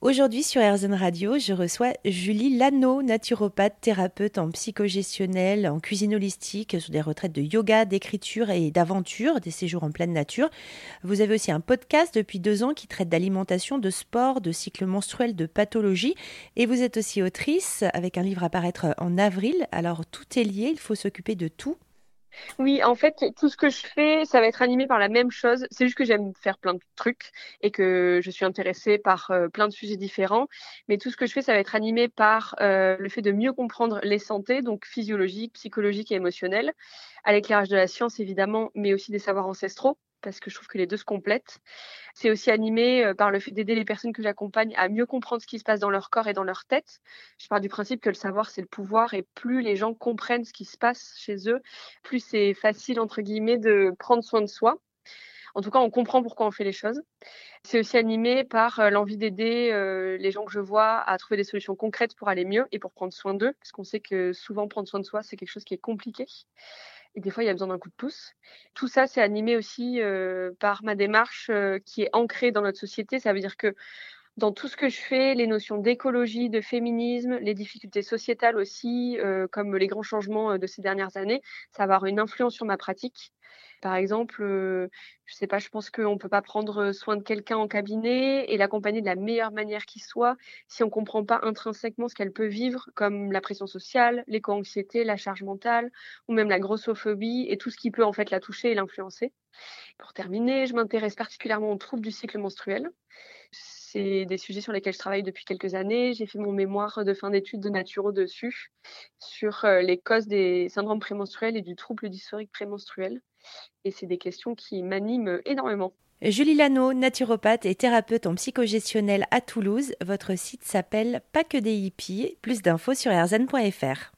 Aujourd'hui sur RZN Radio, je reçois Julie Lano, naturopathe, thérapeute en psychogestionnel, en cuisine holistique, sur des retraites de yoga, d'écriture et d'aventure, des séjours en pleine nature. Vous avez aussi un podcast depuis deux ans qui traite d'alimentation, de sport, de cycle menstruel, de pathologie. Et vous êtes aussi autrice avec un livre à paraître en avril. Alors tout est lié, il faut s'occuper de tout oui, en fait, tout ce que je fais, ça va être animé par la même chose. C'est juste que j'aime faire plein de trucs et que je suis intéressée par euh, plein de sujets différents. Mais tout ce que je fais, ça va être animé par euh, le fait de mieux comprendre les santé, donc physiologiques, psychologiques et émotionnelles, à l'éclairage de la science évidemment, mais aussi des savoirs ancestraux parce que je trouve que les deux se complètent. C'est aussi animé euh, par le fait d'aider les personnes que j'accompagne à mieux comprendre ce qui se passe dans leur corps et dans leur tête. Je pars du principe que le savoir, c'est le pouvoir et plus les gens comprennent ce qui se passe chez eux, plus c'est facile, entre guillemets, de prendre soin de soi. En tout cas, on comprend pourquoi on fait les choses. C'est aussi animé par euh, l'envie d'aider euh, les gens que je vois à trouver des solutions concrètes pour aller mieux et pour prendre soin d'eux, parce qu'on sait que souvent prendre soin de soi, c'est quelque chose qui est compliqué et des fois il y a besoin d'un coup de pouce. Tout ça, c'est animé aussi euh, par ma démarche euh, qui est ancrée dans notre société. Ça veut dire que dans tout ce que je fais, les notions d'écologie, de féminisme, les difficultés sociétales aussi, euh, comme les grands changements de ces dernières années, ça va avoir une influence sur ma pratique. Par exemple, euh, je sais pas, je pense qu'on ne peut pas prendre soin de quelqu'un en cabinet et l'accompagner de la meilleure manière qui soit si on ne comprend pas intrinsèquement ce qu'elle peut vivre, comme la pression sociale, l'éco-anxiété, la charge mentale, ou même la grossophobie et tout ce qui peut en fait la toucher et l'influencer. Pour terminer, je m'intéresse particulièrement aux troubles du cycle menstruel. C'est des sujets sur lesquels je travaille depuis quelques années. J'ai fait mon mémoire de fin d'études de naturo dessus, sur euh, les causes des syndromes prémenstruels et du trouble dysphorique prémenstruel. Et c'est des questions qui m'animent énormément. Julie Lano, naturopathe et thérapeute en psychogestionnel à Toulouse. Votre site s'appelle Pas que des hippies. Plus d'infos sur rzn.fr.